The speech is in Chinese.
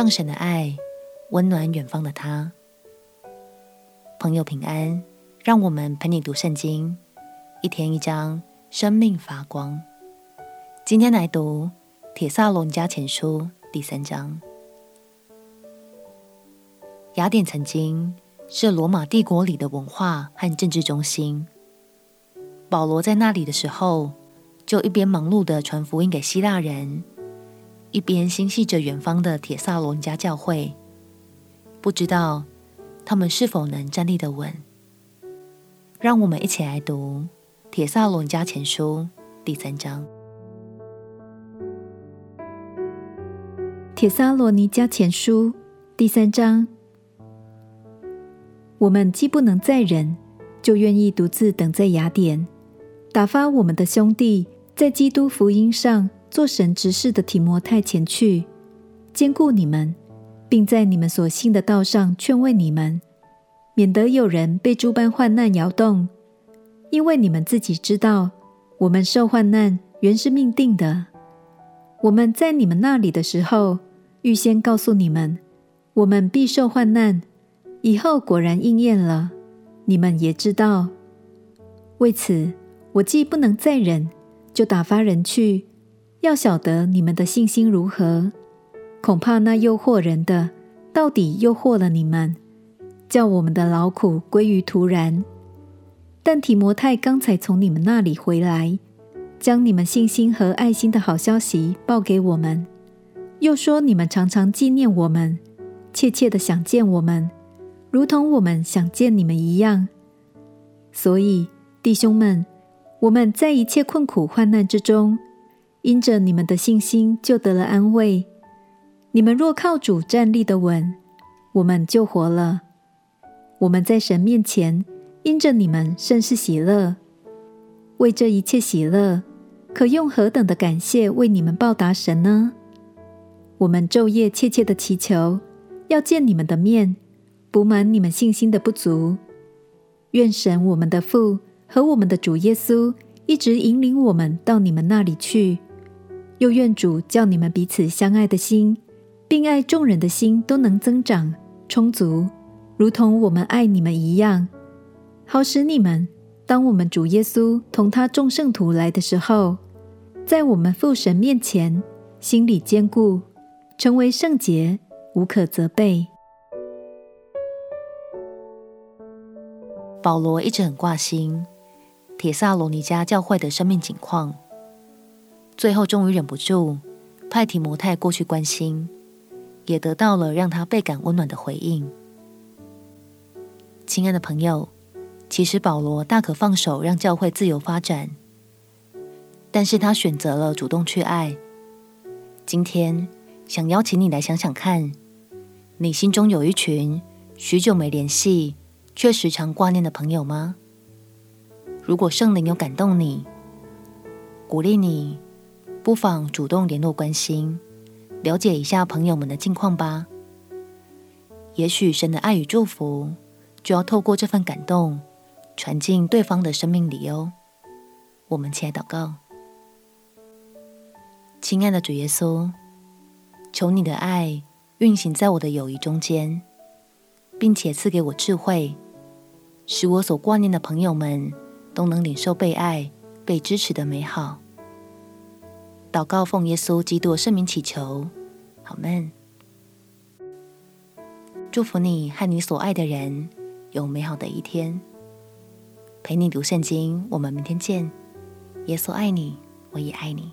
让神的爱温暖远方的他。朋友平安，让我们陪你读圣经，一天一章，生命发光。今天来读《帖撒罗尼迦前书》第三章。雅典曾经是罗马帝国里的文化和政治中心。保罗在那里的时候，就一边忙碌地传福音给希腊人，一边心系着远方的铁萨罗尼迦教会。不知道他们是否能站立得稳？让我们一起来读《铁萨罗尼迦前书》第三章。《铁萨罗尼迦前书》第三章。我们既不能再忍，就愿意独自等在雅典。打发我们的兄弟在基督福音上做神执事的提摩太前去，兼顾你们，并在你们所信的道上劝慰你们，免得有人被诸般患难摇动。因为你们自己知道，我们受患难原是命定的。我们在你们那里的时候，预先告诉你们，我们必受患难。以后果然应验了，你们也知道。为此，我既不能再忍，就打发人去，要晓得你们的信心如何。恐怕那诱惑人的，到底诱惑了你们，叫我们的劳苦归于徒然。但提摩太刚才从你们那里回来，将你们信心和爱心的好消息报给我们，又说你们常常纪念我们，切切的想见我们，如同我们想见你们一样。所以，弟兄们。我们在一切困苦患难之中，因着你们的信心，就得了安慰。你们若靠主站立的稳，我们就活了。我们在神面前，因着你们甚是喜乐。为这一切喜乐，可用何等的感谢为你们报答神呢？我们昼夜切切的祈求，要见你们的面，补满你们信心的不足。愿神我们的父。和我们的主耶稣一直引领我们到你们那里去，又愿主叫你们彼此相爱的心，并爱众人的心都能增长充足，如同我们爱你们一样，好使你们当我们主耶稣同他众圣徒来的时候，在我们父神面前心里坚固，成为圣洁，无可责备。保罗一直很挂心。铁萨罗尼迦教会的生命景况，最后终于忍不住派提摩太过去关心，也得到了让他倍感温暖的回应。亲爱的朋友，其实保罗大可放手让教会自由发展，但是他选择了主动去爱。今天想邀请你来想想看，你心中有一群许久没联系却时常挂念的朋友吗？如果圣灵有感动你，鼓励你，不妨主动联络关心，了解一下朋友们的近况吧。也许神的爱与祝福就要透过这份感动，传进对方的生命里哦。我们起来祷告，亲爱的主耶稣，求你的爱运行在我的友谊中间，并且赐给我智慧，使我所挂念的朋友们。都能领受被爱、被支持的美好。祷告奉耶稣基督圣名祈求，好们。祝福你和你所爱的人有美好的一天。陪你读圣经，我们明天见。耶稣爱你，我也爱你。